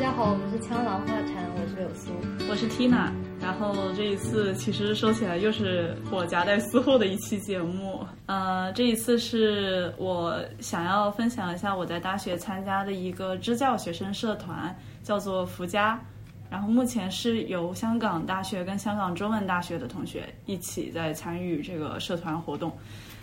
大家好，我们是枪狼画禅，我是柳苏，我是 Tina。然后这一次其实说起来又是我夹带私货的一期节目。呃，这一次是我想要分享一下我在大学参加的一个支教学生社团，叫做福佳。然后目前是由香港大学跟香港中文大学的同学一起在参与这个社团活动。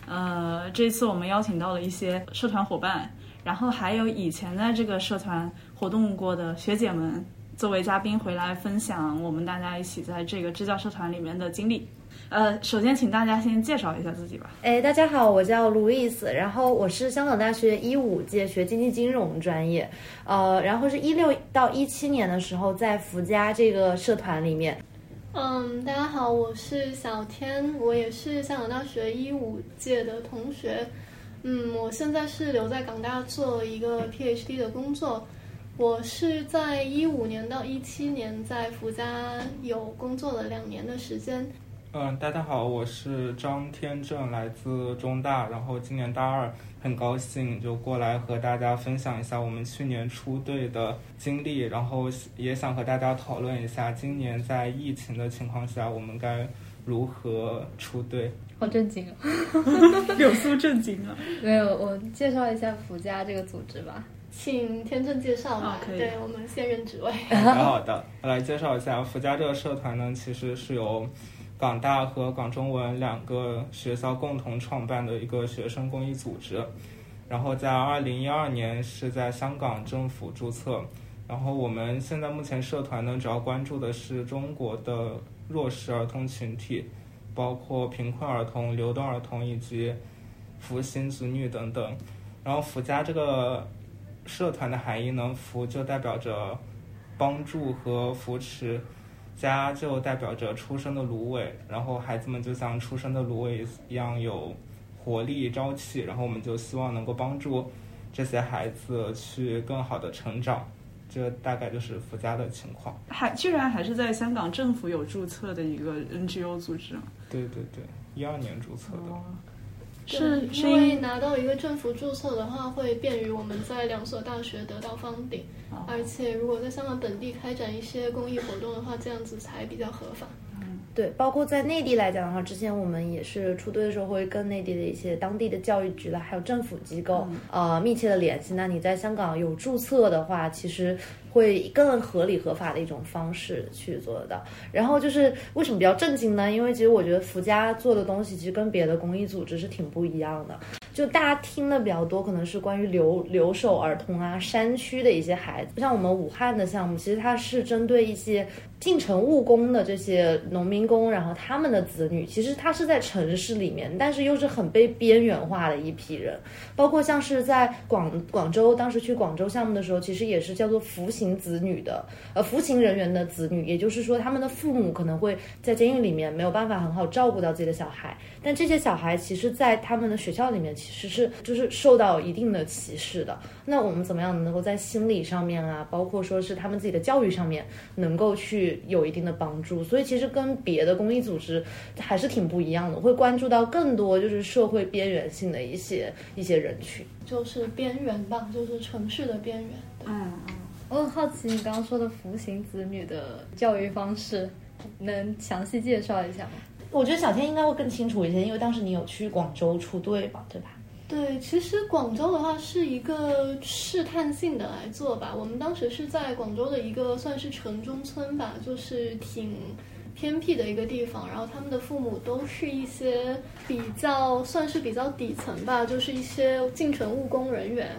呃，这次我们邀请到了一些社团伙伴，然后还有以前在这个社团活动过的学姐们作为嘉宾回来分享我们大家一起在这个支教社团里面的经历。呃，首先请大家先介绍一下自己吧。哎，大家好，我叫路易斯，然后我是香港大学一五届学经济金融专业，呃，然后是一六到一七年的时候在福家这个社团里面。嗯，大家好，我是小天，我也是香港大学一五届的同学。嗯，我现在是留在港大做一个 PhD 的工作。我是在一五年到一七年在福家有工作了两年的时间。嗯，大家好，我是张天正，来自中大，然后今年大二，很高兴就过来和大家分享一下我们去年出队的经历，然后也想和大家讨论一下今年在疫情的情况下我们该如何出队。好震惊啊！柳苏震惊啊！没有，我介绍一下福家这个组织吧，请天正介绍吧。可以。对我们现任职位。好的，我来介绍一下福家这个社团呢，其实是由。港大和港中文两个学校共同创办的一个学生公益组织，然后在二零一二年是在香港政府注册。然后我们现在目前社团呢，主要关注的是中国的弱势儿童群体，包括贫困儿童、流动儿童以及扶贫子女等等。然后“福家”这个社团的含义呢，“福”就代表着帮助和扶持。家就代表着出生的芦苇，然后孩子们就像出生的芦苇一样有活力、朝气，然后我们就希望能够帮助这些孩子去更好的成长。这大概就是福家的情况。还居然还是在香港政府有注册的一个 NGO 组织。对对对，一二年注册的。是因为拿到一个政府注册的话，会便于我们在两所大学得到方顶，而且如果在香港本地开展一些公益活动的话，这样子才比较合法。对，包括在内地来讲的话，之前我们也是出队的时候会跟内地的一些当地的教育局啦，还有政府机构呃密切的联系。那你在香港有注册的话，其实会更合理合法的一种方式去做得到。然后就是为什么比较震惊呢？因为其实我觉得福家做的东西其实跟别的公益组织是挺不一样的。就大家听的比较多，可能是关于留留守儿童啊、山区的一些孩子，像我们武汉的项目，其实它是针对一些进城务工的这些农民工，然后他们的子女，其实他是在城市里面，但是又是很被边缘化的一批人。包括像是在广广州，当时去广州项目的时候，其实也是叫做服刑子女的，呃，服刑人员的子女，也就是说他们的父母可能会在监狱里面没有办法很好照顾到自己的小孩，但这些小孩其实，在他们的学校里面。其实是就是受到一定的歧视的。那我们怎么样能够在心理上面啊，包括说是他们自己的教育上面，能够去有一定的帮助？所以其实跟别的公益组织还是挺不一样的，会关注到更多就是社会边缘性的一些一些人群，就是边缘吧，就是城市的边缘。嗯嗯，我很好奇你刚刚说的服刑子女的教育方式，能详细介绍一下吗？我觉得小天应该会更清楚一些，因为当时你有去广州出队吧，对吧？对，其实广州的话是一个试探性的来做吧。我们当时是在广州的一个算是城中村吧，就是挺偏僻的一个地方。然后他们的父母都是一些比较算是比较底层吧，就是一些进城务工人员。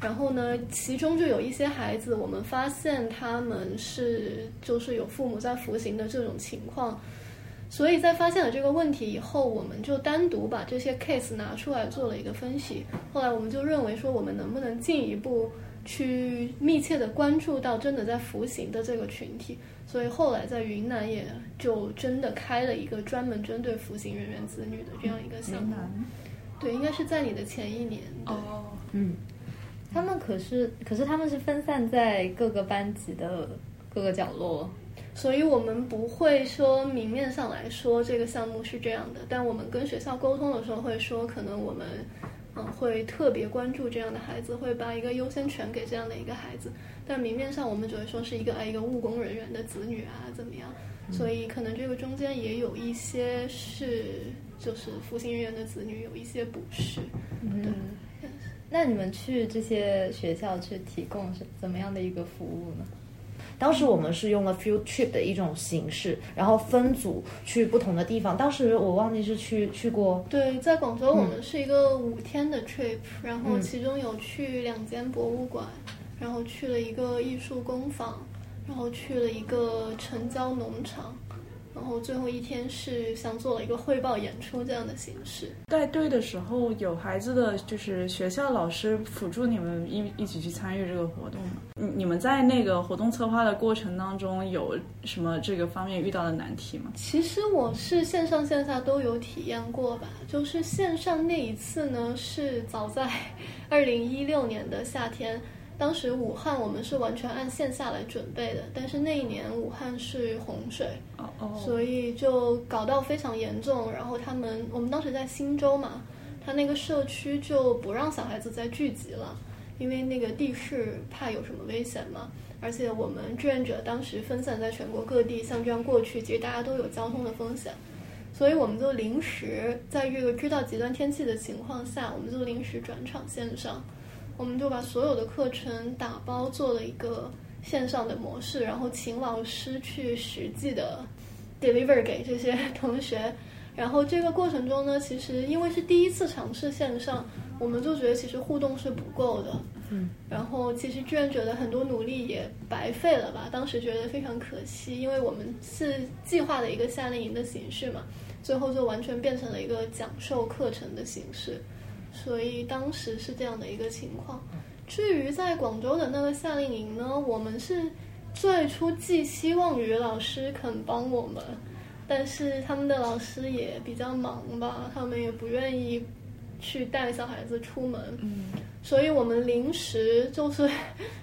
然后呢，其中就有一些孩子，我们发现他们是就是有父母在服刑的这种情况。所以在发现了这个问题以后，我们就单独把这些 case 拿出来做了一个分析。后来我们就认为说，我们能不能进一步去密切的关注到真的在服刑的这个群体？所以后来在云南也就真的开了一个专门针对服刑人员子女的这样一个项目。对，应该是在你的前一年。哦，嗯，他们可是可是他们是分散在各个班级的各个角落。所以我们不会说明面上来说这个项目是这样的，但我们跟学校沟通的时候会说，可能我们嗯，会特别关注这样的孩子，会把一个优先权给这样的一个孩子。但明面上我们只会说是一个哎一个务工人员的子女啊怎么样，所以可能这个中间也有一些是就是服刑人员的子女有一些不是。嗯，那你们去这些学校去提供是怎么样的一个服务呢？当时我们是用了 field trip 的一种形式，然后分组去不同的地方。当时我忘记是去去过，对，在广州我们是一个五天的 trip，、然后其中有去两间博物馆，然后去了一个艺术工坊，然后去了一个城郊农场，然后最后一天是像做了一个汇报演出这样的形式。带队的时候有孩子的就是学校老师辅助你们一一起去参与这个活动吗？你你们在那个活动策划的过程当中有什么这个方面遇到的难题吗？其实我是线上线下都有体验过吧，就是线上那一次呢，是早在二零一六年的夏天，当时武汉我们是完全按线下来准备的，但是那一年武汉是洪水，哦哦，所以就搞到非常严重。然后他们，我们当时在新州嘛，他那个社区就不让小孩子再聚集了，因为那个地势怕有什么危险嘛。而且我们志愿者当时分散在全国各地，像这样过去，其实大家都有交通的风险，所以我们就临时在这个知道极端天气的情况下，我们就临时转场线上，我们就把所有的课程打包做了一个线上的模式，然后请老师去实际的 deliver 给这些同学。然后这个过程中呢，其实因为是第一次尝试线上，我们就觉得其实互动是不够的。嗯，然后其实志愿者的很多努力也白费了吧？当时觉得非常可惜，因为我们是计划的一个夏令营的形式嘛，最后就完全变成了一个讲授课程的形式，所以当时是这样的一个情况。至于在广州的那个夏令营呢，我们是最初寄希望于老师肯帮我们，但是他们的老师也比较忙吧，他们也不愿意去带小孩子出门。嗯，所以我们临时就是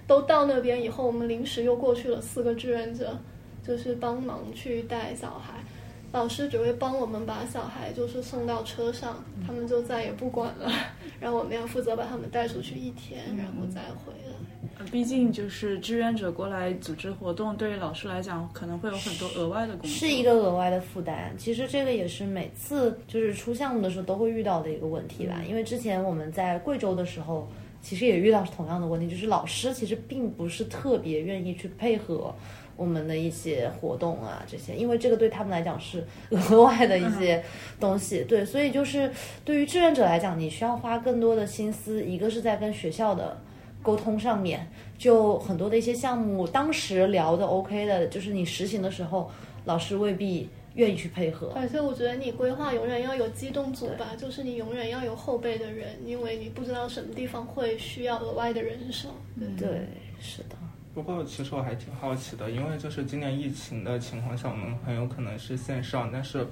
都到那边以后，我们临时又过去了四个志愿者，就是帮忙去带小孩。老师只会帮我们把小孩就是送到车上，他们就再也不管了，然后我们要负责把他们带出去一天，然后再回来。呃毕竟就是志愿者过来组织活动，对于老师来讲可能会有很多额外的工作，是一个额外的负担。其实这个也是每次就是出项目的时候都会遇到的一个问题吧。因为之前我们在贵州的时候，其实也遇到同样的问题，就是老师其实并不是特别愿意去配合。我们的一些活动啊，这些，因为这个对他们来讲是额外的一些东西，对，所以就是对于志愿者来讲，你需要花更多的心思，一个是在跟学校的沟通上面，就很多的一些项目，当时聊的 OK 的，就是你实行的时候，老师未必愿意去配合。而且我觉得你规划永远要有机动组吧，就是你永远要有后备的人，因为你不知道什么地方会需要额外的人手。对，对，是的。不过其实我还挺好奇的，因为就是今年疫情的情况下，我们很有可能是线上，但是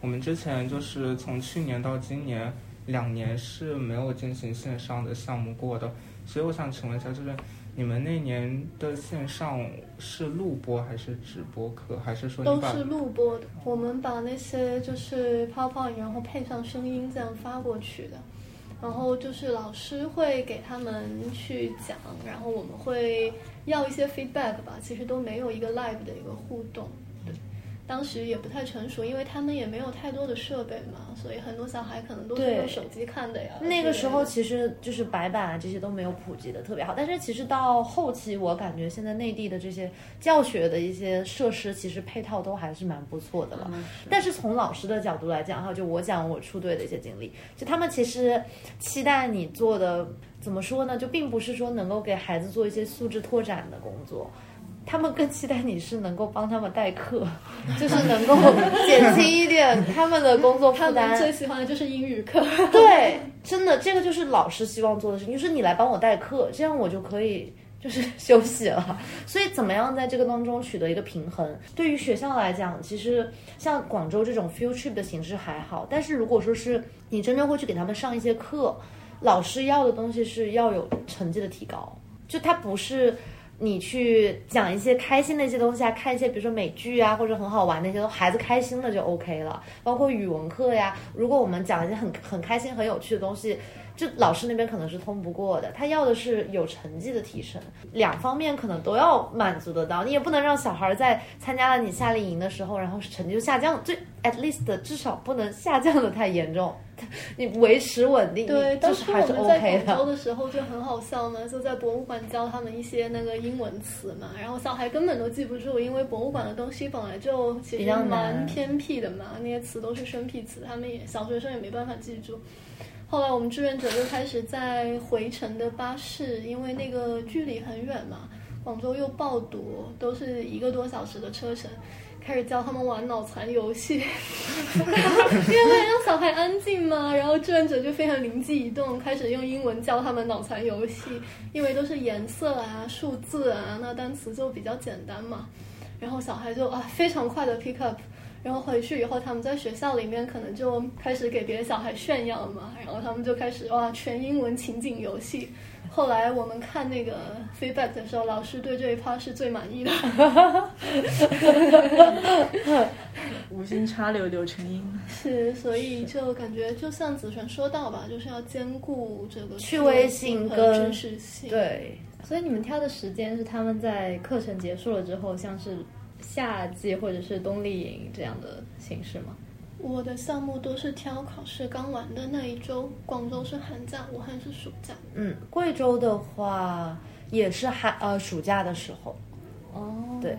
我们之前就是从去年到今年两年是没有进行线上的项目过的，所以我想请问一下，就是你们那年的线上是录播还是直播课，还是说都是录播的。我们把那些就是泡泡然后配上声音这样发过去的。然后就是老师会给他们去讲，然后我们会要一些 feedback 吧，其实都没有一个 live 的一个互动。对，当时也不太成熟，因为他们也没有太多的设备嘛，所以很多小孩可能都是用手机看的呀。那个时候其实就是白板啊这些都没有普及的特别好，但是其实到后期我感觉现在内地的这些教学的一些设施其实配套都还是蛮不错的了。嗯但是从老师的角度来讲哈，就我讲我出队的一些经历，就他们其实期待你做的怎么说呢？就并不是说能够给孩子做一些素质拓展的工作。他们更期待你是能够帮他们代课，就是能够减轻一点他们的工作负担他担。们最喜欢的就是英语课。对，真的，这个就是老师希望做的事情，就是你来帮我代课，这样我就可以就是休息了。所以，怎么样在这个当中取得一个平衡？对于学校来讲，其实像广州这种 field trip 的形式还好，但是如果说是你真正会去给他们上一些课，老师要的东西是要有成绩的提高，就他不是。你去讲一些开心的一些东西啊，看一些比如说美剧啊，或者很好玩的一些，孩子开心了就 OK 了。包括语文课呀，如果我们讲一些很很开心、很有趣的东西，就老师那边可能是通不过的，他要的是有成绩的提升，两方面可能都要满足得到。你也不能让小孩在参加了你夏令营的时候，然后成绩就下降，最 at least 至少不能下降的太严重，你维持稳定，对，就当时是还是我们在。广州的时候就很好笑嘛，就在博物馆教他们一些那个英文词嘛，然后小孩根本都记不住，因为博物馆的东西本来就其实蛮偏僻的嘛，那些词都是生僻词，他们也小学生也没办法记住。后来我们志愿者就开始在回程的巴士，因为那个距离很远嘛，广州又爆堵，都是一个多小时的车程，开始教他们玩脑残游戏，因为为了让小孩安静嘛，然后志愿者就非常灵机一动，开始用英文教他们脑残游戏，因为都是颜色啊、数字啊，那单词就比较简单嘛，然后小孩就啊非常快的 pick up。然后回去以后，他们在学校里面可能就开始给别的小孩炫耀嘛，然后他们就开始哇全英文情景游戏。后来我们看那个 feedback 的时候，老师对这一趴是最满意的。无心插柳柳成荫。是，所以就感觉就像子璇说到吧，就是要兼顾这个趣味性和跟真实性。，对，所以你们挑的时间是他们在课程结束了之后，像是夏季或者是冬令营这样的形式吗？我的项目都是挑考试刚完的那一周，广州是寒假，武汉是暑假。嗯，贵州的话也是寒呃暑假的时候，哦，对，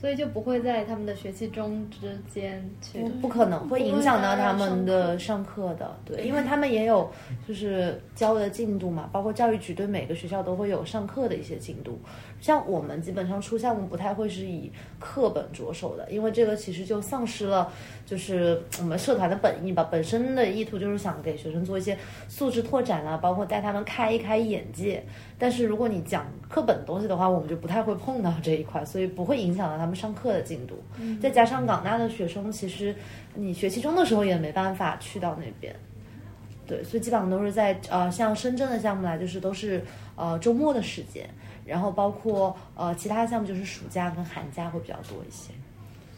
所以就不会在他们的学期中之间去不不可能会影响到他们的上课的，对，因为他们也有就是教的进度嘛，包括教育局对每个学校都会有上课的一些进度。像我们基本上出项目不太会是以课本着手的，因为这个其实就丧失了就是我们社团的本意吧。本身的意图就是想给学生做一些素质拓展啊，包括带他们开一开眼界。但是如果你讲课本的东西的话，我们就不太会碰到这一块，所以不会影响到他们上课的进度。再加上港大的学生，其实你学期中的时候也没办法去到那边。对，所以基本上都是在呃，像深圳的项目来，就是都是呃周末的时间，然后包括呃其他项目就是暑假跟寒假会比较多一些。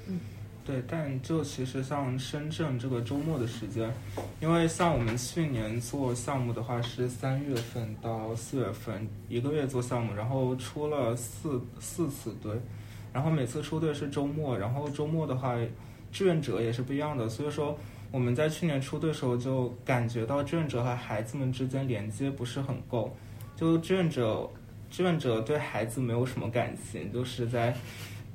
嗯对，但就其实像深圳这个周末的时间，因为像我们去年做项目的话是三月份到四月份一个月做项目，然后出了四四次队，然后每次出队是周末，然后周末的话志愿者也是不一样的，所以说我们在去年出队的时候就感觉到志愿者和孩子们之间连接不是很够，就志愿者志愿者对孩子没有什么感情，就是在。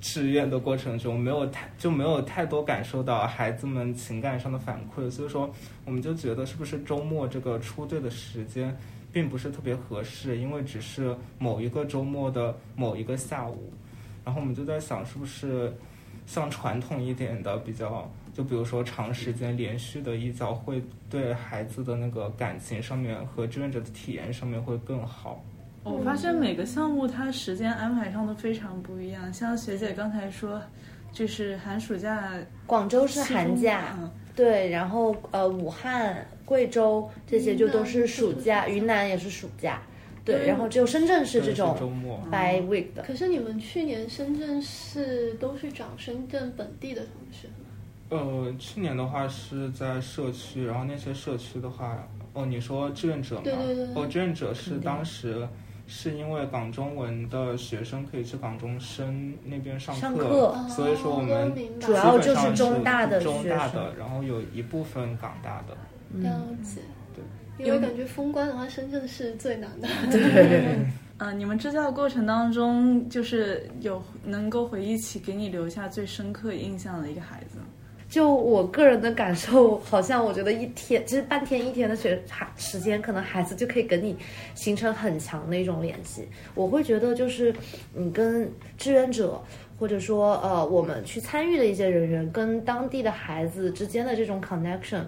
志愿的过程中，没有太就没有太多感受到孩子们情感上的反馈，所以说我们就觉得是不是周末这个出队的时间并不是特别合适，因为只是某一个周末的某一个下午，然后我们就在想是不是像传统一点的比较，就比如说长时间连续的一教会对孩子的那个感情上面和志愿者的体验上面会更好。我发现每个项目它时间安排上都非常不一样，像学姐刚才说，就是寒暑假，广州是寒假，嗯对，然后呃武汉、贵州这些就都是暑假，云南也是暑假，对，然后只有深圳是这种周末，by week 的。可是你们去年深圳是都是找深圳本地的同学吗？呃，去年的话是在社区，然后那些社区的话，哦，你说志愿者吗？对对对哦，志愿者是当时是因为港中文的学生可以去港中深那边上上课哦所以说我们主要就是中大的中大学的，然后有一部分港大的。了解。对，因为感觉封关的话，深圳是最难的。对，呃，你们支教过程当中，就是有能够回忆起给你留下最深刻印象的一个孩子吗？就我个人的感受，好像我觉得一天，其实半天一天的学孩时间，可能孩子就可以跟你形成很强的一种联系。我会觉得，就是你跟志愿者，或者说呃，我们去参与的一些人员，跟当地的孩子之间的这种 connection。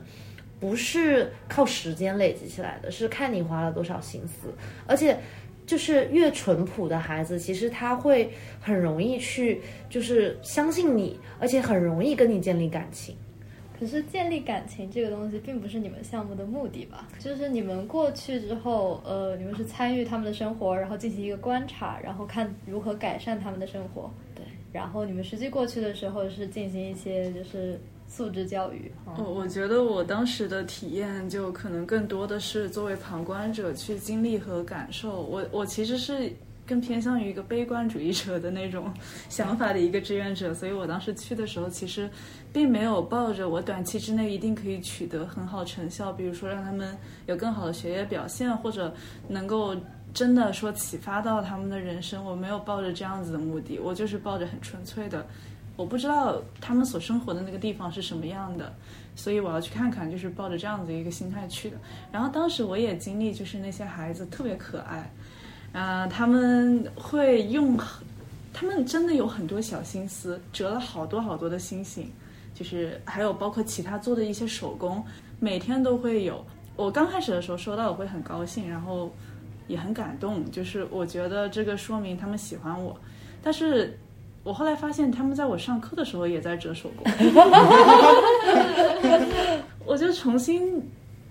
不是靠时间累积起来的，是看你花了多少心思，而且就是越淳朴的孩子，其实他会很容易去就是相信你，而且很容易跟你建立感情。可是建立感情这个东西并不是你们项目的目的吧？就是你们过去之后，呃，你们是参与他们的生活，然后进行一个观察，然后看如何改善他们的生活。对然后你们实际过去的时候是进行一些就是素质教育。我我觉得我当时的体验就可能更多的是作为旁观者去经历和感受。我我其实是。更偏向于一个悲观主义者的那种 想法的一个志愿者，所以我当时去的时候，其实并没有抱着我短期之内一定可以取得很好成效，比如说让他们有更好的学业表现，或者能够真的说启发到他们的人生。我没有抱着这样子的目的，我就是抱着很纯粹的，我不知道他们所生活的那个地方是什么样的，所以我要去看看，就是抱着这样子一个心态去的。然后当时我也经历，就是那些孩子特别可爱。啊，他们会用，他们真的有很多小心思，折了好多好多的星星，就是还有包括其他做的一些手工，每天都会有。我刚开始的时候收到我会很高兴，然后也很感动，就是我觉得这个说明他们喜欢我。但是我后来发现他们在我上课的时候也在折手工，我就重新。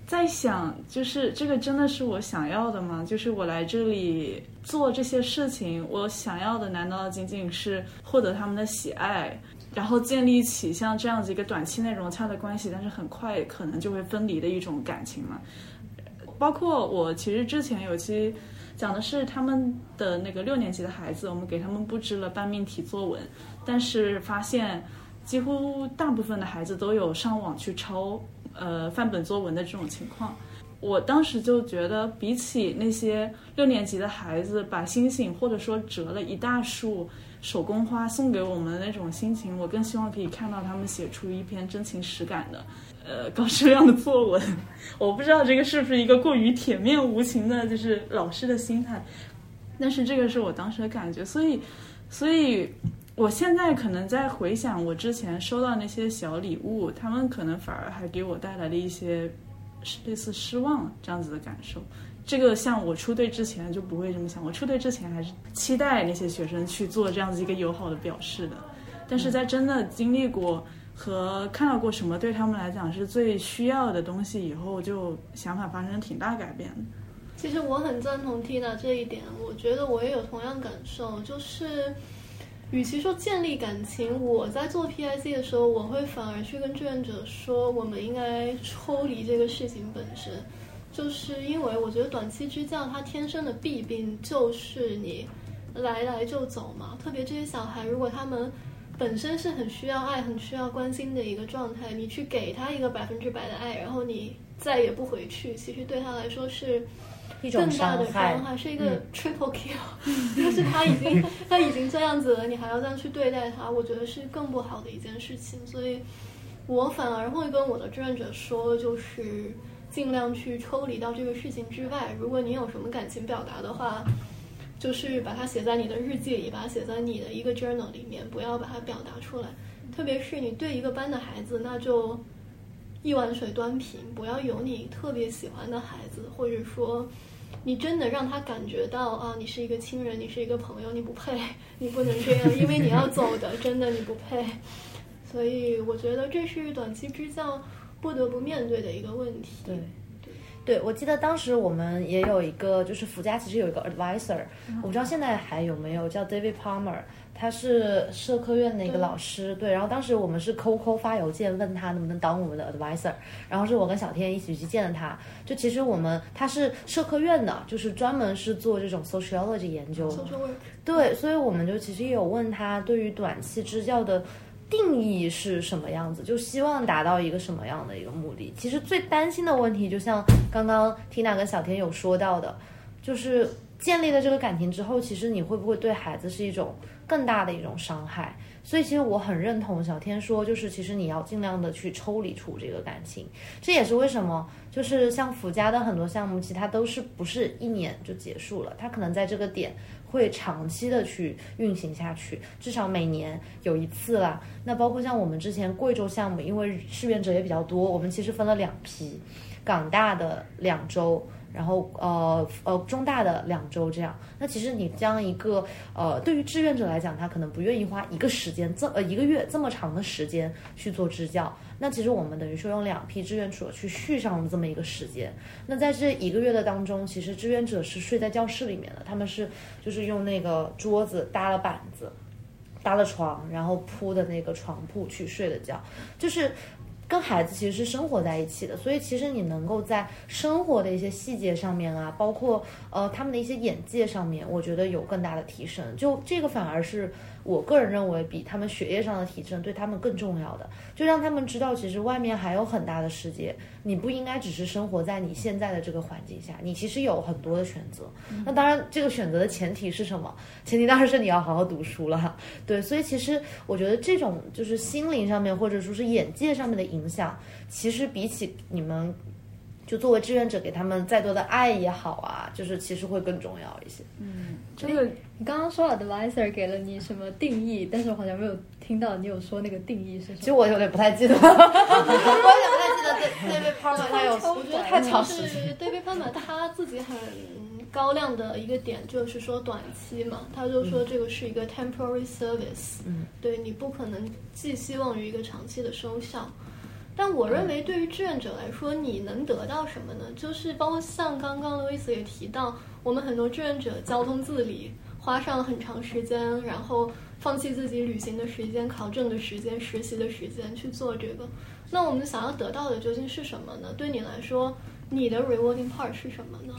在想，就是这个真的是我想要的吗？就是我来这里做这些事情，我想要的难道仅仅是获得他们的喜爱，然后建立起像这样子一个短期内融洽的关系，但是很快可能就会分离的一种感情吗？包括我其实之前有期讲的是他们的那个六年级的孩子，我们给他们布置了半命题作文，但是发现几乎大部分的孩子都有上网去抄。呃，范本作文的这种情况，我当时就觉得，比起那些六年级的孩子把星星或者说折了一大束手工花送给我们的那种心情，我更希望可以看到他们写出一篇真情实感的，呃，高质量的作文。我不知道这个是不是一个过于铁面无情的，就是老师的心态，但是这个是我当时的感觉，所以，所以。我现在可能在回想我之前收到那些小礼物，他们可能反而还给我带来了一些类似失望这样子的感受。这个像我出队之前就不会这么想，我出队之前还是期待那些学生去做这样子一个友好的表示的。但是在真的经历过和看到过什么对他们来讲是最需要的东西以后，就想法发生挺大改变。其实我很赞同 Tina 这一点，我觉得我也有同样感受，就是。与其说建立感情，我在做 PIC 的时候，我会反而去跟志愿者说，我们应该抽离这个事情本身，就是因为我觉得短期支教它天生的弊病就是你来来就走嘛，特别这些小孩，如果他们本身是很需要爱、很需要关心的一个状态，你去给他一个百分之百的爱，然后你再也不回去，其实对他来说是。更大的伤害是一个 triple kill，就是他已经他已经这样子了，你还要这样去对待他，我觉得是更不好的一件事情。所以，我反而会跟我的志愿者说，就是尽量去抽离到这个事情之外。如果你有什么感情表达的话，就是把它写在你的日记里，把它写在你的一个 journal 里面，不要把它表达出来。特别是你对一个班的孩子，那就一碗水端平，不要有你特别喜欢的孩子，或者说。你真的让他感觉到啊，你是一个亲人，你是一个朋友，你不配，你不能这样，因为你要走的，真的你不配。所以我觉得这是短期支教不得不面对的一个问题。对，对，我记得当时我们也有一个，就是福佳其实有一个 advisor，我不知道现在还有没有叫 David Palmer。他是社科院的一个老师，对，然后当时我们是 QQ 发邮件问他能不能当我们的 advisor，然后是我跟小天一起去见了他。就其实我们他是社科院的，就是专门是做这种 sociology 研究。对，所以我们就其实也有问他对于短期支教的定义是什么样子，就希望达到一个什么样的一个目的。其实最担心的问题，就像刚刚 Tina 跟小天有说到的，就是建立了这个感情之后，其实你会不会对孩子是一种。更大的一种伤害，所以其实我很认同小天说，就是其实你要尽量的去抽离出这个感情，这也是为什么，就是像福家的很多项目，其实它都是不是一年就结束了，它可能在这个点会长期的去运行下去，至少每年有一次啦。那包括像我们之前贵州项目，因为志愿者也比较多，我们其实分了两批，港大的两周。然后呃呃中大的两周这样，那其实你将一个呃对于志愿者来讲，他可能不愿意花一个时间这呃一个月这么长的时间去做支教，那其实我们等于说用两批志愿者去续上了这么一个时间。那在这一个月的当中，其实志愿者是睡在教室里面的，他们是就是用那个桌子搭了板子。搭了床，然后铺的那个床铺去睡的觉，就是。跟孩子其实是生活在一起的，所以其实你能够在生活的一些细节上面啊，包括呃他们的一些眼界上面，我觉得有更大的提升。就这个反而是我个人认为比他们学业上的提升对他们更重要的，就让他们知道其实外面还有很大的世界，你不应该只是生活在你现在的这个环境下，你其实有很多的选择。那当然，这个选择的前提是什么？前提当然是你要好好读书了。对，所以其实我觉得这种就是心灵上面或者说是眼界上面的影响，其实比起你们就作为志愿者给他们再多的爱也好啊，就是其实会更重要一些。嗯这个你刚刚说 advisor 给了你什么定义，但是我好像没有听到你有说那个定义是什么。其实我有点不太记得，我有点不太记得 David Palmer 他有，我觉得太就长时间。是 David Palmer 他自己很高亮的一个点，就是说短期嘛，他就说这个是一个 temporary service，嗯，对你不可能寄希望于一个长期的收效。但我认为，对于志愿者来说，你能得到什么呢？就是包括像刚刚 Louis 也提到，我们很多志愿者交通自理，花上了很长时间，然后放弃自己旅行的时间、考证的时间、实习的时间去做这个。那我们想要得到的究竟是什么呢？对你来说，你的 rewarding part 是什么呢？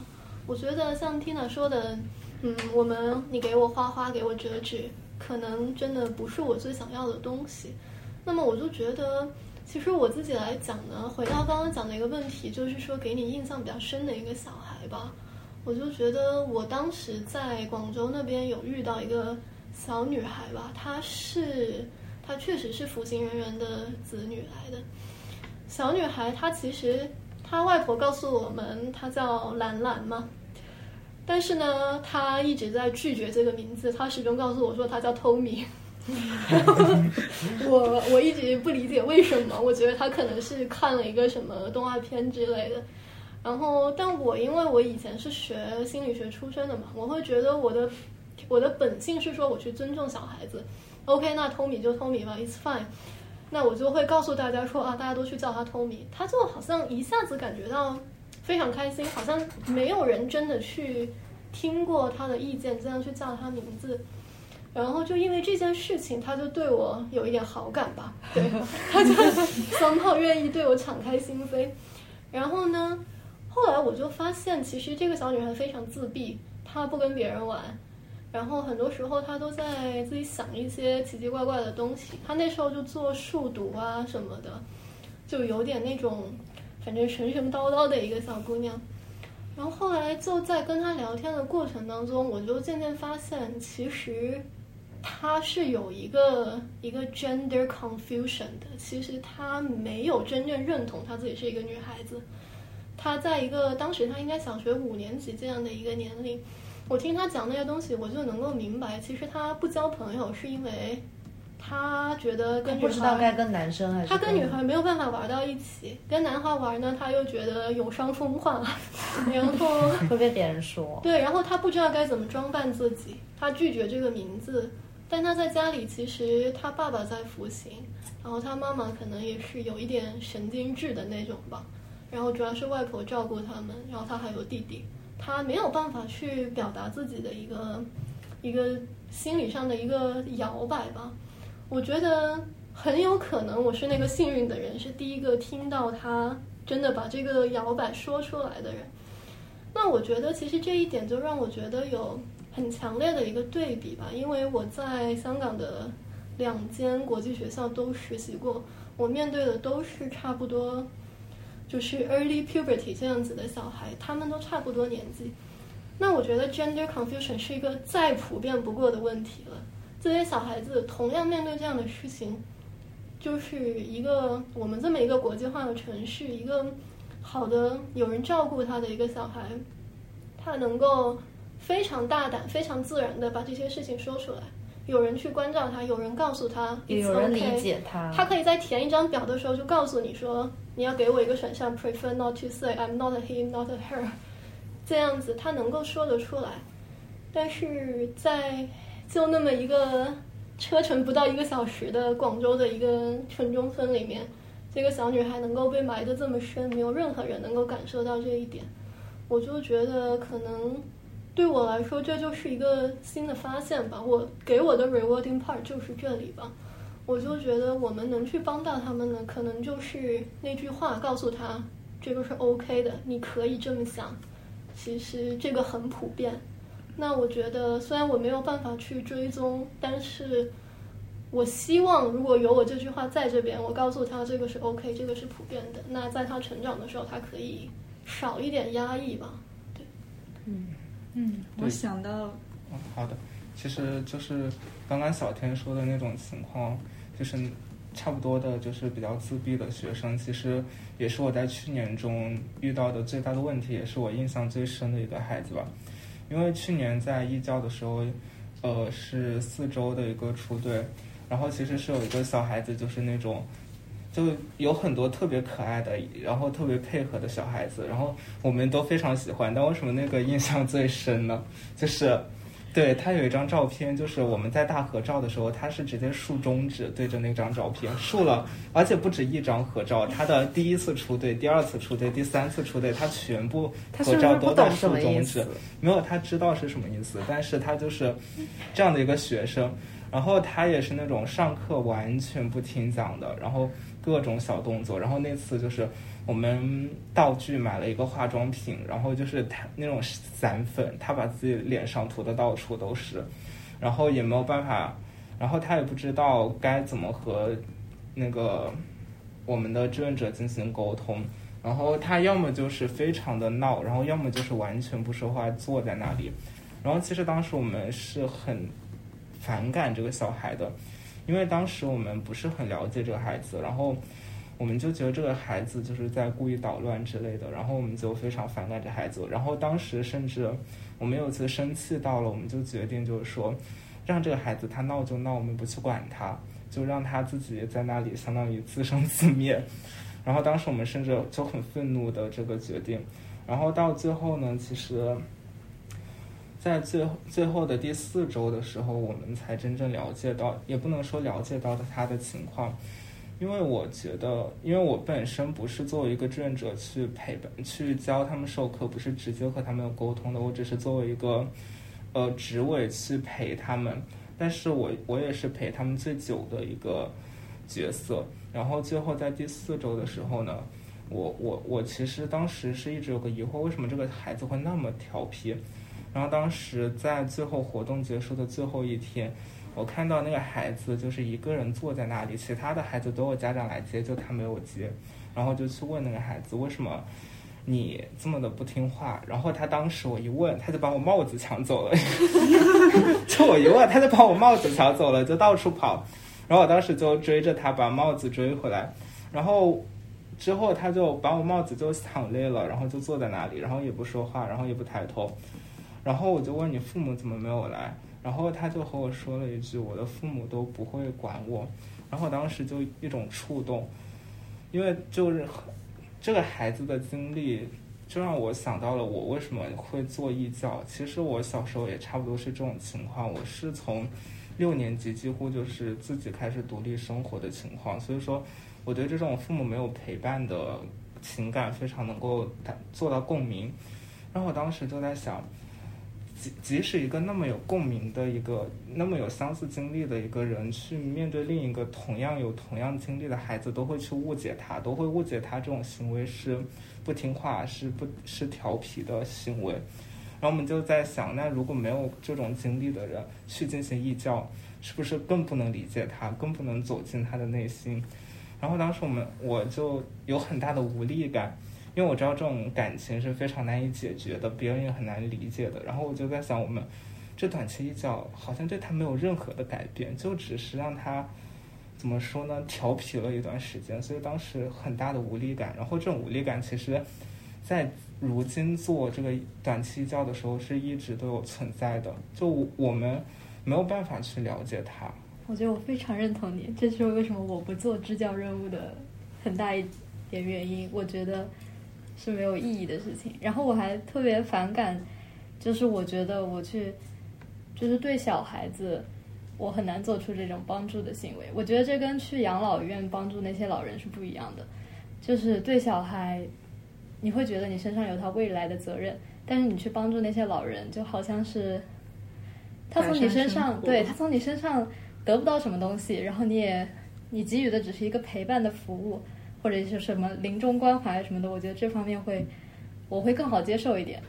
我觉得像 Tina 说的，嗯，我们你给我花花，给我折纸，可能真的不是我最想要的东西。那么我就觉得，其实我自己来讲呢，回到刚刚讲的一个问题，就是说给你印象比较深的一个小孩吧，我就觉得我当时在广州那边有遇到一个小女孩吧，她是她确实是服刑人员的子女来的。小女孩她其实她外婆告诉我们，她叫兰兰嘛。但是呢，她一直在拒绝这个名字，她始终告诉我说她叫 Tommy。我我一直不理解为什么，我觉得她可能是看了一个什么动画片之类的。然后，但我因为我以前是学心理学出身的嘛，我会觉得我的我的本性是说我去尊重小孩子。OK，那 Tommy 就 Tommy 吧，It's fine。那我就会告诉大家说啊，大家都去叫他 Tommy。他就好像一下子感觉到非常开心，好像没有人真的去听过他的意见，这样去叫他名字。然后就因为这件事情，他就对我有一点好感吧，对，他就 双炮愿意对我敞开心扉。然后呢，后来我就发现，其实这个小女孩非常自闭，她不跟别人玩，然后很多时候她都在自己想一些奇奇怪怪的东西。她那时候就做数独啊什么的，就有点那种反正神神叨叨的一个小姑娘。然后后来就在跟她聊天的过程当中，我就渐渐发现，其实。她是有一个一个 gender confusion 的，其实她没有真正认同她自己是一个女孩子。她在一个当时他应该小学五年级这样的一个年龄，我听他讲那些东西，我就能够明白，其实他不交朋友是因为他觉得跟女不知道该，跟男生还是他跟女孩没有办法玩到一起，跟男孩玩呢，他又觉得有伤风化，然后。会被别人说。对，然后他不知道该怎么装扮自己，他拒绝这个名字，但他在家里其实他爸爸在服刑，然后他妈妈可能也是有一点神经质的那种吧，然后主要是外婆照顾他们，然后他还有弟弟，他没有办法去表达自己的一个一个心理上的一个摇摆吧，我觉得很有可能我是那个幸运的人，是第一个听到他真的把这个摇摆说出来的人。那我觉得其实这一点就让我觉得有很强烈的一个对比吧，因为我在香港的两间国际学校都实习过，我面对的都是差不多就是 early puberty 这样子的小孩，他们都差不多年纪。那我觉得 gender confusion 是一个再普遍不过的问题了。这些小孩子同样面对这样的事情，就是一个我们这么一个国际化的城市，一个好的有人照顾他的一个小孩，他能够非常大胆、非常自然的把这些事情说出来，有人去关照他，有人告诉他，也有人理解他。他可以在填一张表的时候就告诉你说，你要给我一个选项，prefer not to say I'm not him, not her，这样子他能够说得出来。但是在就那么一个车程不到一个小时的广州的一个城中村里面，这个小女孩能够被埋得这么深，没有任何人能够感受到这一点，我就觉得可能对我来说，这就是一个新的发现吧。我给我的 rewarding part 就是这里吧。我就觉得我们能去帮到他们呢，可能就是那句话告诉他，这个是 OK 的，你可以这么想。其实这个很普遍。那我觉得，虽然我没有办法去追踪，但是我希望如果有我这句话在这边，我告诉他这个是 OK，这个是普遍的。那在他成长的时候，他可以少一点压抑吧。对，嗯嗯，我想到，嗯，好的，其实就是刚刚小天说的那种情况，就是差不多的，就是比较自闭的学生，其实也是我在去年中遇到的最大的问题，也是我印象最深的一个孩子吧。因为去年在义教的时候，呃，是四周的一个出队，然后其实是有一个小孩子，就是那种，就有很多特别可爱的，然后特别配合的小孩子，然后我们都非常喜欢。但为什么那个印象最深呢？就是。对他有一张照片，就是我们在大合照的时候，他是直接竖中指对着那张照片竖了，而且不止一张合照，他的第一次出队、第二次出队、第三次出队，他全部合照都在竖中指。没有，他知道是什么意思，但是他就是这样的一个学生，然后他也是那种上课完全不听讲的，然后各种小动作，然后那次就是。我们道具买了一个化妆品，然后就是他那种散粉，他把自己脸上涂的到处都是，然后也没有办法，然后他也不知道该怎么和那个我们的志愿者进行沟通，然后他要么就是非常的闹，然后要么就是完全不说话，坐在那里，然后其实当时我们是很反感这个小孩的，因为当时我们不是很了解这个孩子，然后。我们就觉得这个孩子就是在故意捣乱之类的，然后我们就非常反感这孩子。然后当时甚至我们有次生气到了，我们就决定就是说，让这个孩子他闹就闹，我们不去管他，就让他自己在那里相当于自生自灭。然后当时我们甚至就很愤怒的这个决定。然后到最后呢，其实，在最最后的第四周的时候，我们才真正了解到，也不能说了解到的他的情况。因为我觉得，因为我本身不是作为一个志愿者去陪伴、去教他们授课，不是直接和他们有沟通的，我只是作为一个呃职位去陪他们。但是我我也是陪他们最久的一个角色。然后最后在第四周的时候呢，我我我其实当时是一直有个疑惑，为什么这个孩子会那么调皮？然后当时在最后活动结束的最后一天。我看到那个孩子就是一个人坐在那里，其他的孩子都有家长来接，就他没有接，然后就去问那个孩子为什么你这么的不听话。然后他当时我一问，他就把我帽子抢走了，就我一问，他就把我帽子抢走了，就到处跑。然后我当时就追着他把帽子追回来，然后之后他就把我帽子就抢累了，然后就坐在那里，然后也不说话，然后也不抬头。然后我就问你父母怎么没有来？然后他就和我说了一句：“我的父母都不会管我。”然后当时就一种触动，因为就是这个孩子的经历，就让我想到了我为什么会做义教。其实我小时候也差不多是这种情况，我是从六年级几乎就是自己开始独立生活的情况，所以说我对这种父母没有陪伴的情感非常能够做到共鸣。然后我当时就在想。即即使一个那么有共鸣的一个、那么有相似经历的一个人，去面对另一个同样有同样经历的孩子，都会去误解他，都会误解他这种行为是不听话、是不是调皮的行为。然后我们就在想，那如果没有这种经历的人去进行义教，是不是更不能理解他，更不能走进他的内心？然后当时我们我就有很大的无力感。因为我知道这种感情是非常难以解决的，别人也很难理解的。然后我就在想，我们这短期一教好像对他没有任何的改变，就只是让他怎么说呢，调皮了一段时间。所以当时很大的无力感。然后这种无力感，其实，在如今做这个短期教的时候，是一直都有存在的。就我们没有办法去了解他。我觉得我非常认同你，这就是为什么我不做支教任务的很大一点原因。我觉得。是没有意义的事情。然后我还特别反感，就是我觉得我去，就是对小孩子，我很难做出这种帮助的行为。我觉得这跟去养老院帮助那些老人是不一样的。就是对小孩，你会觉得你身上有他未来的责任，但是你去帮助那些老人，就好像是他从你身上，对他从你身上得不到什么东西，然后你也你给予的只是一个陪伴的服务，或者是什么临终关怀什么的，我觉得这方面会我会更好接受一点。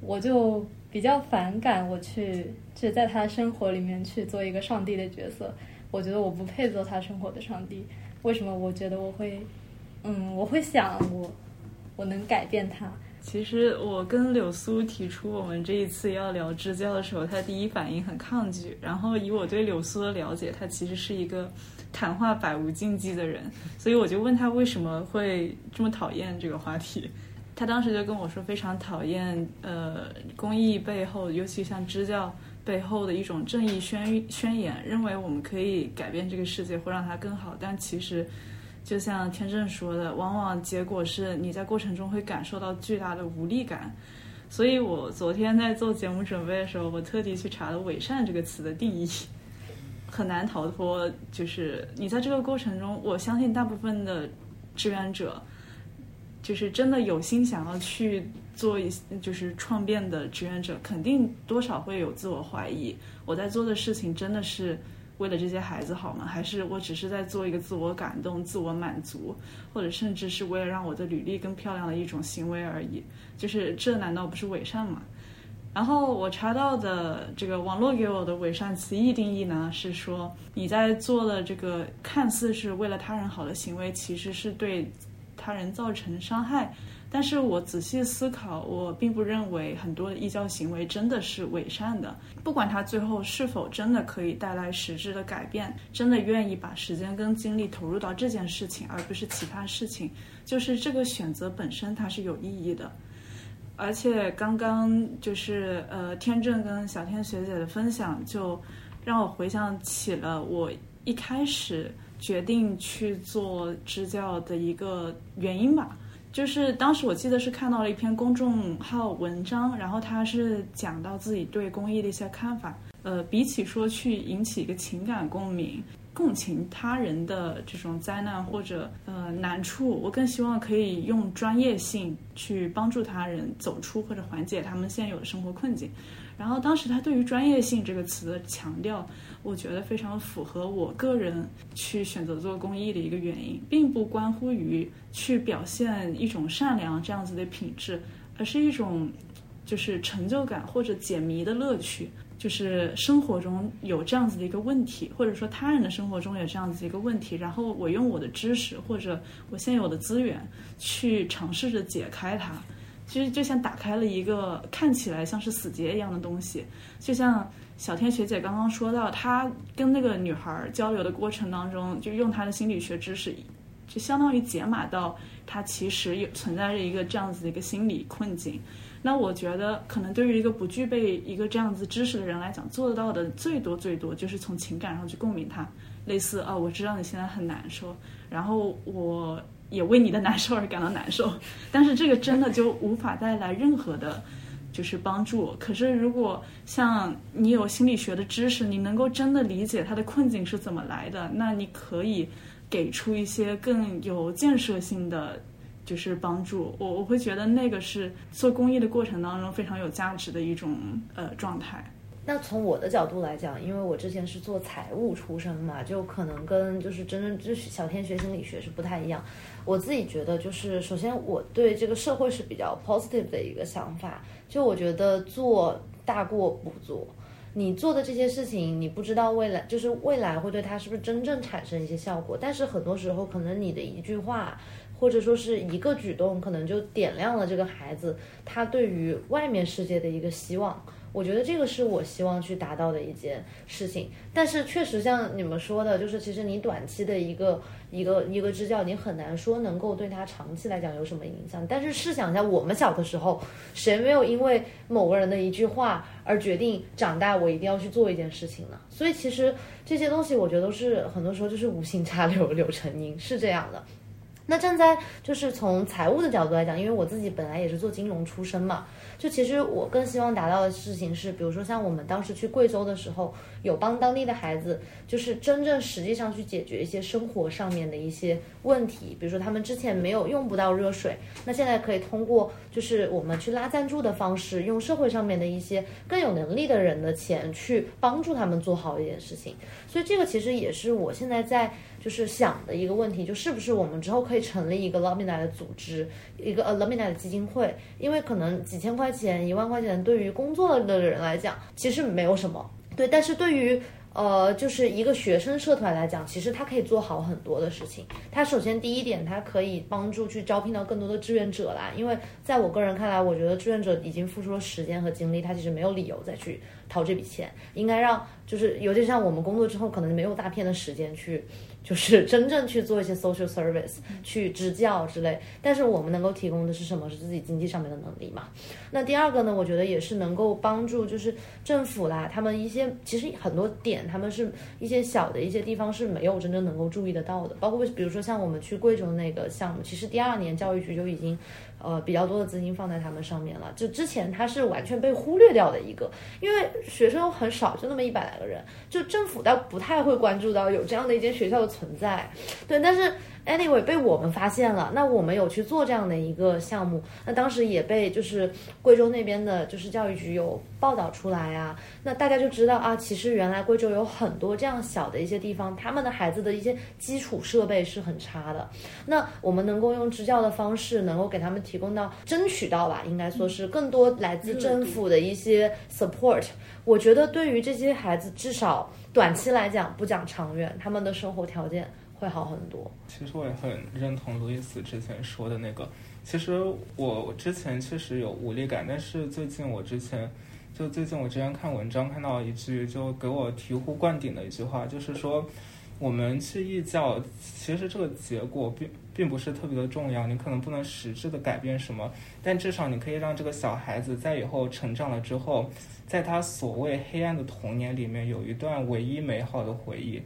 我就比较反感我去去在他生活里面去做一个上帝的角色，我觉得我不配做他生活的上帝。为什么？我觉得我会，嗯，我会想我我能改变他。其实我跟柳苏提出我们这一次要聊支教的时候，他第一反应很抗拒。然后以我对柳苏的了解，他其实是一个谈话百无禁忌的人，所以我就问他为什么会这么讨厌这个话题。他当时就跟我说，非常讨厌呃公益背后，尤其像支教背后的一种正义宣宣言，认为我们可以改变这个世界，会让它更好。但其实，就像天正说的，往往结果是你在过程中会感受到巨大的无力感。所以我昨天在做节目准备的时候，我特地去查了“伪善”这个词的定义，很难逃脱。就是你在这个过程中，我相信大部分的志愿者。就是真的有心想要去做一就是创变的志愿者，肯定多少会有自我怀疑。我在做的事情真的是为了这些孩子好吗？还是我只是在做一个自我感动、自我满足，或者甚至是为了让我的履历更漂亮的一种行为而已？就是这难道不是伪善吗？然后我查到的这个网络给我的伪善词义定义呢，是说你在做的这个看似是为了他人好的行为，其实是对。他人造成伤害，但是我仔细思考，我并不认为很多的异教行为真的是伪善的。不管他最后是否真的可以带来实质的改变，真的愿意把时间跟精力投入到这件事情，而不是其他事情，就是这个选择本身它是有意义的。而且刚刚就是呃天正跟小天学姐的分享，就让我回想起了我一开始。决定去做支教的一个原因吧，就是当时我记得是看到了一篇公众号文章，然后他是讲到自己对公益的一些看法。呃，比起说去引起一个情感共鸣、共情他人的这种灾难或者呃难处，我更希望可以用专业性去帮助他人走出或者缓解他们现有的生活困境。然后当时他对于专业性这个词的强调。我觉得非常符合我个人去选择做公益的一个原因，并不关乎于去表现一种善良这样子的品质，而是一种就是成就感或者解谜的乐趣。就是生活中有这样子的一个问题，或者说他人的生活中有这样子一个问题，然后我用我的知识或者我现有的资源去尝试着解开它，其实就像打开了一个看起来像是死结一样的东西，就像。小天学姐刚刚说到，她跟那个女孩交流的过程当中，就用她的心理学知识，就相当于解码到她其实有存在着一个这样子的一个心理困境。那我觉得，可能对于一个不具备一个这样子知识的人来讲，做得到的最多最多就是从情感上去共鸣他，类似啊，我知道你现在很难受，然后我也为你的难受而感到难受，但是这个真的就无法带来任何的。就是帮助。可是，如果像你有心理学的知识，你能够真的理解他的困境是怎么来的，那你可以给出一些更有建设性的，就是帮助。我我会觉得那个是做公益的过程当中非常有价值的一种呃状态。那从我的角度来讲，因为我之前是做财务出身嘛，就可能跟就是真正就是小天学心理学是不太一样。我自己觉得，就是首先我对这个社会是比较 positive 的一个想法。就我觉得做大过不做，你做的这些事情，你不知道未来就是未来会对他是不是真正产生一些效果。但是很多时候，可能你的一句话，或者说是一个举动，可能就点亮了这个孩子他对于外面世界的一个希望。我觉得这个是我希望去达到的一件事情，但是确实像你们说的，就是其实你短期的一个一个一个支教，你很难说能够对他长期来讲有什么影响。但是试想一下，我们小的时候，谁没有因为某个人的一句话而决定长大我一定要去做一件事情呢？所以其实这些东西，我觉得都是很多时候就是无心插柳柳成荫，是这样的。那站在就是从财务的角度来讲，因为我自己本来也是做金融出身嘛，就其实我更希望达到的事情是，比如说像我们当时去贵州的时候，有帮当地的孩子，就是真正实际上去解决一些生活上面的一些问题，比如说他们之前没有用不到热水，那现在可以通过就是我们去拉赞助的方式，用社会上面的一些更有能力的人的钱去帮助他们做好一件事情。所以这个其实也是我现在在。就是想的一个问题，就是不是我们之后可以成立一个 Lumina 的组织，一个呃 Lumina 的基金会？因为可能几千块钱、一万块钱对于工作的人来讲，其实没有什么。对，但是对于呃，就是一个学生社团来讲，其实它可以做好很多的事情。它首先第一点，它可以帮助去招聘到更多的志愿者啦。因为在我个人看来，我觉得志愿者已经付出了时间和精力，他其实没有理由再去掏这笔钱。应该让就是，尤其像我们工作之后，可能没有大片的时间去。就是 真正去做一些 social service，去支教之类，但是我们能够提供的是什么？是自己经济上面的能力嘛？那第二个呢？我觉得也是能够帮助，就是政府啦，他们一些其实很多点，他们是一些小的一些地方是没有真正能够注意得到的，包括比如说像我们去贵州那个项目，其实第二年教育局就已经。呃，比较多的资金放在他们上面了。就之前他是完全被忽略掉的一个，因为学生很少，就那么一百来个人，就政府倒不太会关注到有这样的一间学校的存在。对，但是。Anyway，被我们发现了，那我们有去做这样的一个项目，那当时也被就是贵州那边的，就是教育局有报道出来啊，那大家就知道啊，其实原来贵州有很多这样小的一些地方，他们的孩子的一些基础设备是很差的，那我们能够用支教的方式，能够给他们提供到争取到吧，应该说是更多来自政府的一些 support，我觉得对于这些孩子，至少短期来讲，不讲长远，他们的生活条件。会好很多。其实我也很认同路易斯之前说的那个。其实我之前确实有无力感，但是最近我之前就最近我之前看文章看到一句就给我醍醐灌顶的一句话，就是说我们去义教，其实这个结果并并不是特别的重要，你可能不能实质的改变什么，但至少你可以让这个小孩子在以后成长了之后，在他所谓黑暗的童年里面有一段唯一美好的回忆。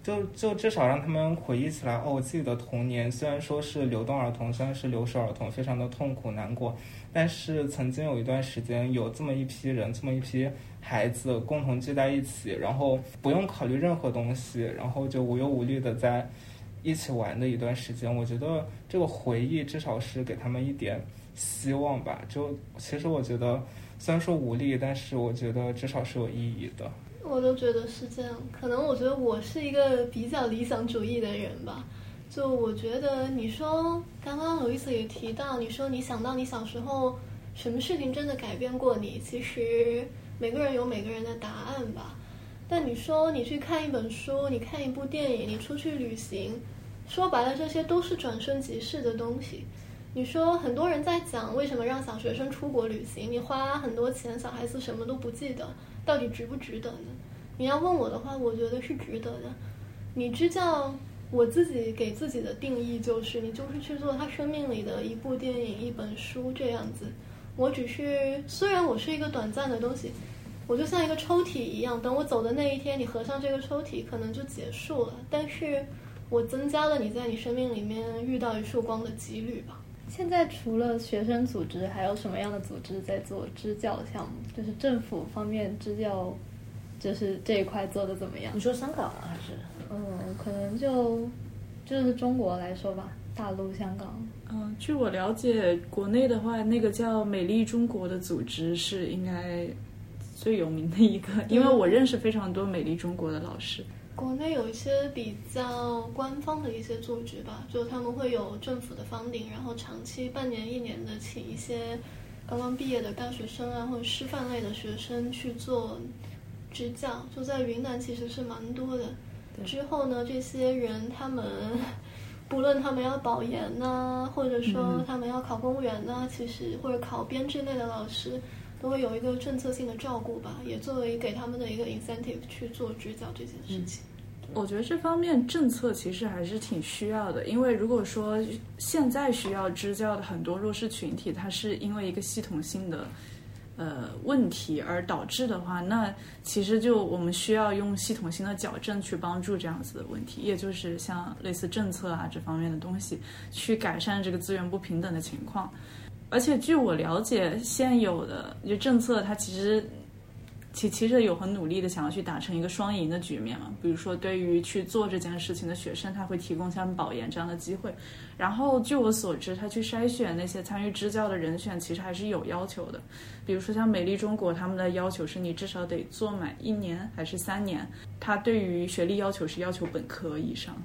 就就至少让他们回忆起来哦，自己的童年虽然说是流动儿童，虽然是留守儿童，非常的痛苦难过，但是曾经有一段时间有这么一批人，这么一批孩子共同聚在一起，然后不用考虑任何东西，然后就无忧无虑的在一起玩的一段时间。我觉得这个回忆至少是给他们一点希望吧。就其实我觉得虽然说无力，但是我觉得至少是有意义的。我都觉得是这样，可能我觉得我是一个比较理想主义的人吧。就我觉得，你说刚刚罗伊斯也提到，你说你想到你小时候什么事情真的改变过你？其实每个人有每个人的答案吧。但你说你去看一本书，你看一部电影，你出去旅行，说白了这些都是转瞬即逝的东西。你说很多人在讲为什么让小学生出国旅行，你花很多钱，小孩子什么都不记得。到底值不值得呢？你要问我的话，我觉得是值得的。你支教，我自己给自己的定义就是，你就是去做他生命里的一部电影、一本书这样子。我只是，虽然我是一个短暂的东西，我就像一个抽屉一样，等我走的那一天，你合上这个抽屉，可能就结束了。但是我增加了你在你生命里面遇到一束光的几率吧。现在除了学生组织，还有什么样的组织在做支教项目？就是政府方面支教，就是这一块做的怎么样？你说香港还是？嗯，可能就就是中国来说吧，大陆、香港。嗯，据我了解，国内的话，那个叫“美丽中国”的组织是应该最有名的一个，因为我认识非常多“美丽中国”的老师。国内有一些比较官方的一些组织吧，就他们会有政府的房顶，然后长期半年一年的请一些刚刚毕业的大学生啊，或者师范类的学生去做支教。就在云南其实是蛮多的。之后呢，这些人他们不论他们要保研呐，或者说他们要考公务员呐，其实或者考编制类的老师。都会有一个政策性的照顾吧，也作为给他们的一个 incentive 去做支教这件事情。我觉得这方面政策其实还是挺需要的，因为如果说现在需要支教的很多弱势群体，他是因为一个系统性的呃问题而导致的话，那其实就我们需要用系统性的矫正去帮助这样子的问题，也就是像类似政策啊这方面的东西，去改善这个资源不平等的情况。而且据我了解，现有的就政策它其实。其其实有很努力的想要去达成一个双赢的局面嘛，比如说对于去做这件事情的学生，他会提供像保研这样的机会。然后据我所知，他去筛选那些参与支教的人选，其实还是有要求的。比如说像美丽中国，他们的要求是你至少得做满一年还是三年。他对于学历要求是要求本科以上。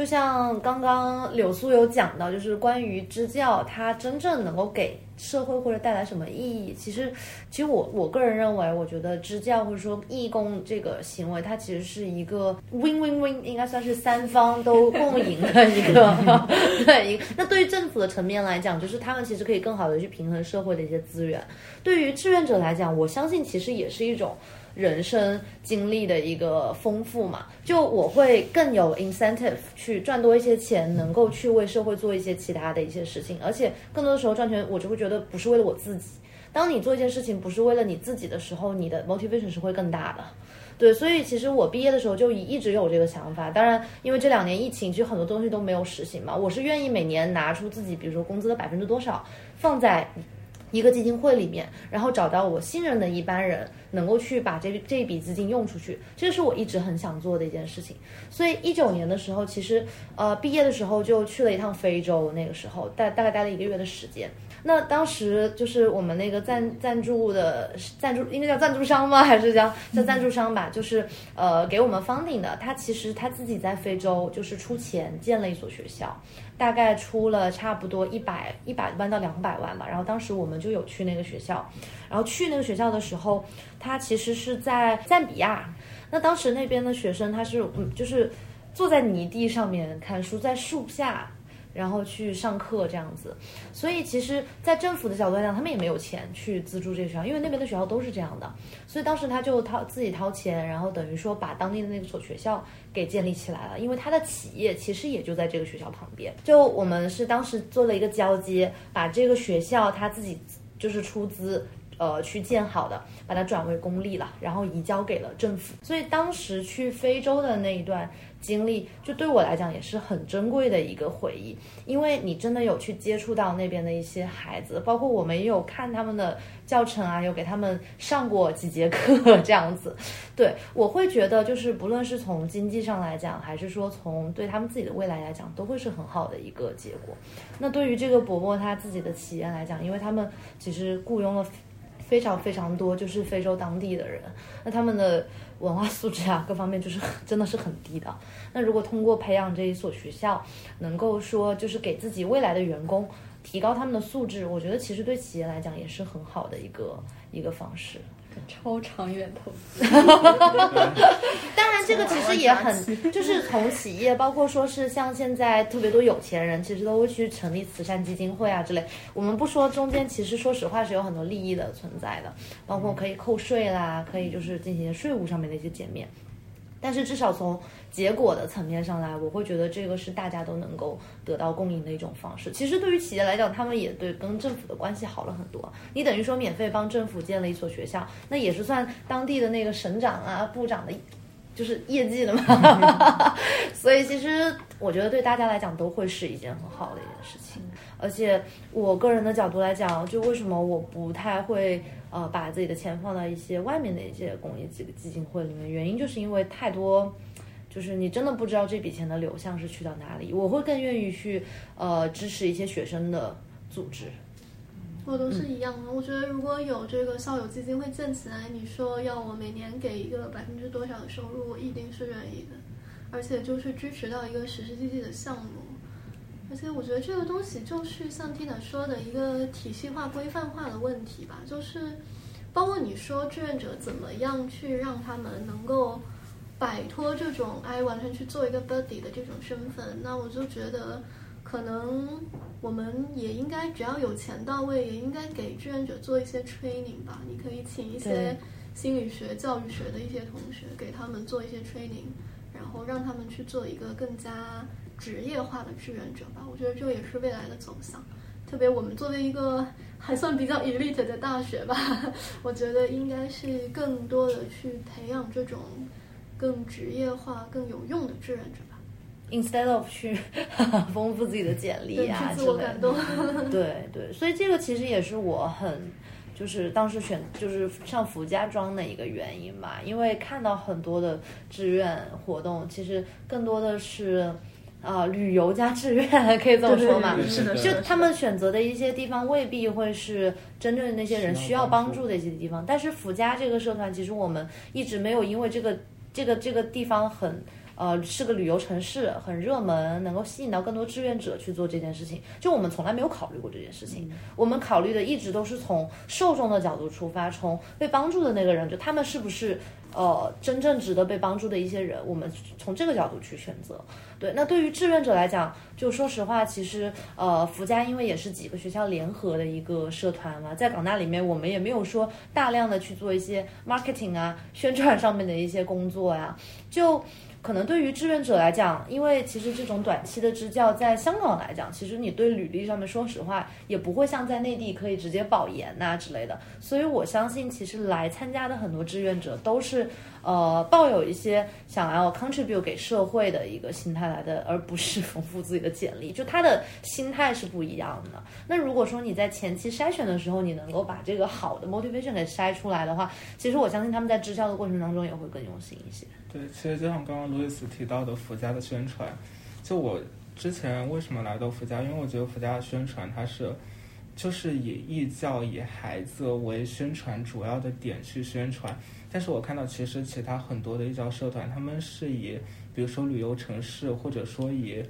就像刚刚柳苏有讲到，就是关于支教，它真正能够给社会或者带来什么意义？其实，其实我我个人认为，我觉得支教或者说义工这个行为，它其实是一个 win win win，应该算是三方都共赢的一个 对。那对于政府的层面来讲，就是他们其实可以更好的去平衡社会的一些资源。对于志愿者来讲，我相信其实也是一种。人生经历的一个丰富嘛，就我会更有 incentive 去赚多一些钱，能够去为社会做一些其他的一些事情，而且更多的时候赚钱，我就会觉得不是为了我自己。当你做一件事情不是为了你自己的时候，你的 motivation 是会更大的。对，所以其实我毕业的时候就一直有这个想法。当然，因为这两年疫情，其实很多东西都没有实行嘛。我是愿意每年拿出自己，比如说工资的百分之多少，放在。一个基金会里面，然后找到我信任的一班人，能够去把这这一笔资金用出去，这是我一直很想做的一件事情。所以一九年的时候，其实呃毕业的时候就去了一趟非洲，那个时候大大概待了一个月的时间。那当时就是我们那个赞赞助的赞助，应该叫赞助商吗？还是叫叫赞助商吧？就是呃给我们 funding 的，他其实他自己在非洲就是出钱建了一所学校，大概出了差不多一百一百万到两百万吧。然后当时我们就有去那个学校，然后去那个学校的时候，他其实是在赞比亚。那当时那边的学生他是嗯就是坐在泥地上面看书，在树下。然后去上课这样子，所以其实，在政府的角度来讲，他们也没有钱去资助这个学校，因为那边的学校都是这样的。所以当时他就掏自己掏钱，然后等于说把当地的那所学校给建立起来了。因为他的企业其实也就在这个学校旁边。就我们是当时做了一个交接，把这个学校他自己就是出资呃去建好的，把它转为公立了，然后移交给了政府。所以当时去非洲的那一段。经历就对我来讲也是很珍贵的一个回忆，因为你真的有去接触到那边的一些孩子，包括我们也有看他们的教程啊，有给他们上过几节课这样子。对我会觉得，就是不论是从经济上来讲，还是说从对他们自己的未来来讲，都会是很好的一个结果。那对于这个伯伯他自己的企业来讲，因为他们其实雇佣了非常非常多就是非洲当地的人，那他们的。文化素质啊，各方面就是真的是很低的。那如果通过培养这一所学校，能够说就是给自己未来的员工提高他们的素质，我觉得其实对企业来讲也是很好的一个一个方式。超长远投资，当然这个其实也很，就是从企业，包括说是像现在特别多有钱人，其实都会去成立慈善基金会啊之类。我们不说中间，其实说实话是有很多利益的存在的，包括可以扣税啦，可以就是进行税务上面的一些减免。但是至少从结果的层面上来，我会觉得这个是大家都能够得到共赢的一种方式。其实对于企业来讲，他们也对跟政府的关系好了很多。你等于说免费帮政府建了一所学校，那也是算当地的那个省长啊、部长的，就是业绩的嘛。所以其实我觉得对大家来讲都会是一件很好的一件事情。而且我个人的角度来讲，就为什么我不太会。呃，把自己的钱放到一些外面的一些公益基基金会里面，原因就是因为太多，就是你真的不知道这笔钱的流向是去到哪里。我会更愿意去呃支持一些学生的组织。我都是一样的，我觉得如果有这个校友基金会建起来，你说要我每年给一个百分之多少的收入，我一定是愿意的，而且就是支持到一个实实际际的项目。而且我觉得这个东西就是像 Tina 说的一个体系化、规范化的问题吧，就是包括你说志愿者怎么样去让他们能够摆脱这种哎完全去做一个 buddy 的这种身份，那我就觉得可能我们也应该只要有钱到位，也应该给志愿者做一些 training 吧。你可以请一些心理学、教育学的一些同学给他们做一些 training，然后让他们去做一个更加。职业化的志愿者吧，我觉得这也是未来的走向。特别我们作为一个还算比较 elite 的大学吧，我觉得应该是更多的去培养这种更职业化、更有用的志愿者吧。instead of 去 丰富自己的简历对，啊之类去自我感动。的。对对，所以这个其实也是我很。就是当时选就是上福家庄的一个原因吧，因为看到很多的志愿活动，其实更多的是，啊、旅游加志愿，可以这么说嘛。就他们选择的一些地方未必会是真正那些人需要帮助的一些地方，但是福家这个社团，其实我们一直没有因为这个这个这个地方很。呃，是个旅游城市，很热门，能够吸引到更多志愿者去做这件事情。就我们从来没有考虑过这件事情，我们考虑的一直都是从受众的角度出发，从被帮助的那个人，就他们是不是呃真正值得被帮助的一些人，我们从这个角度去选择。对，那对于志愿者来讲，就说实话，其实呃，福家因为也是几个学校联合的一个社团嘛，在港大里面，我们也没有说大量的去做一些 marketing 啊、宣传上面的一些工作呀、就。可能对于志愿者来讲，因为其实这种短期的支教，在香港来讲，其实你对履历上面，说实话，也不会像在内地可以直接保研呐、之类的。所以我相信，其实来参加的很多志愿者都是呃抱有一些想要 contribute 给社会的一个心态来的，而不是丰富自己的简历。就他的心态是不一样的。那如果说你在前期筛选的时候，你能够把这个好的 motivation 给筛出来的话，其实我相信他们在支教的过程当中也会更用心一些。对，其实就像刚刚路易斯提到的福家的宣传，就我之前为什么来到福家，因为我觉得福家的宣传它是就是以义教以孩子为宣传主要的点去宣传，但是我看到其实其他很多的义教社团，他们是以比如说旅游城市，或者说以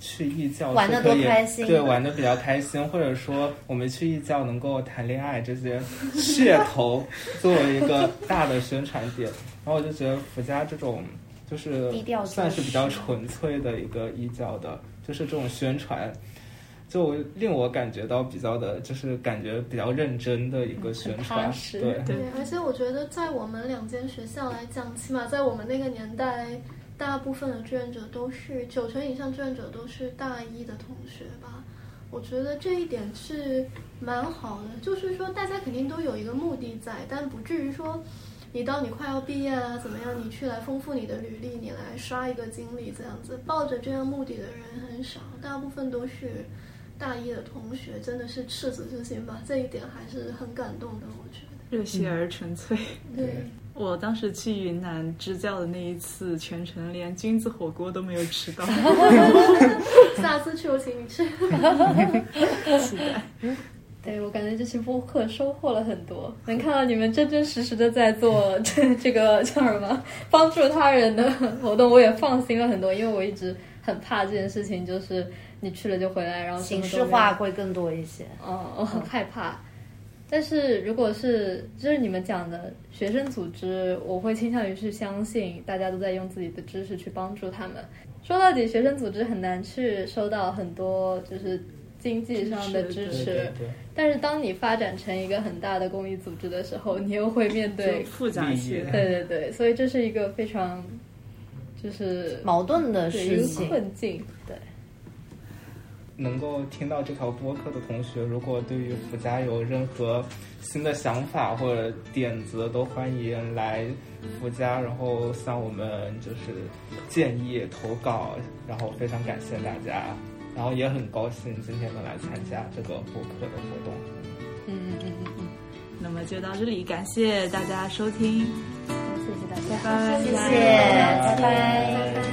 去义教玩得是可以多开心对，玩的比较开心，或者说我们去义教能够谈恋爱这些噱 头作为一个大的宣传点，然后我就觉得福家这种就是算是比较纯粹的一个义教的，就是这种宣传。就令我感觉到比较的，就是感觉比较认真的一个宣传，对对，而且我觉得在我们两间学校来讲，起码在我们那个年代，大部分的志愿者都是九成以上志愿者都是大一的同学吧。我觉得这一点是蛮好的，就是说大家肯定都有一个目的在，但不至于说你到你快要毕业啊，怎么样，你去来丰富你的履历，你来刷一个经历这样子，抱着这样目的的人很少，大部分都是大一的同学，真的是赤子之心吧，这一点还是很感动的，我觉得。热血而纯粹。对，我当时去云南支教的那一次，全程连菌子火锅都没有吃到。下次去我请你吃。期待。对我感觉这期播客收获了很多，能看到你们真真实实的在做这这个叫什么帮助他人的活动，我也放心了很多，因为我一直很怕这件事情，就是你去了就回来，然后形式化会更多一些。哦，我很害怕。但是如果是就是你们讲的学生组织，我会倾向于去相信大家都在用自己的知识去帮助他们。说到底，学生组织很难去收到很多就是经济上的支持，对对对，但是当你发展成一个很大的公益组织的时候，你又会面对复杂起来。对对对，所以这是一个非常就是矛盾的对一个事情，困境。能够听到这条播客的同学，如果对于福家有任何新的想法或者点子，都欢迎来福家，然后向我们就是建议投稿，然后非常感谢大家，然后也很高兴今天能来参加这个播客的活动。嗯嗯嗯嗯嗯，那么就到这里，感谢大家收听。谢谢大家，拜拜谢谢，拜拜。拜拜。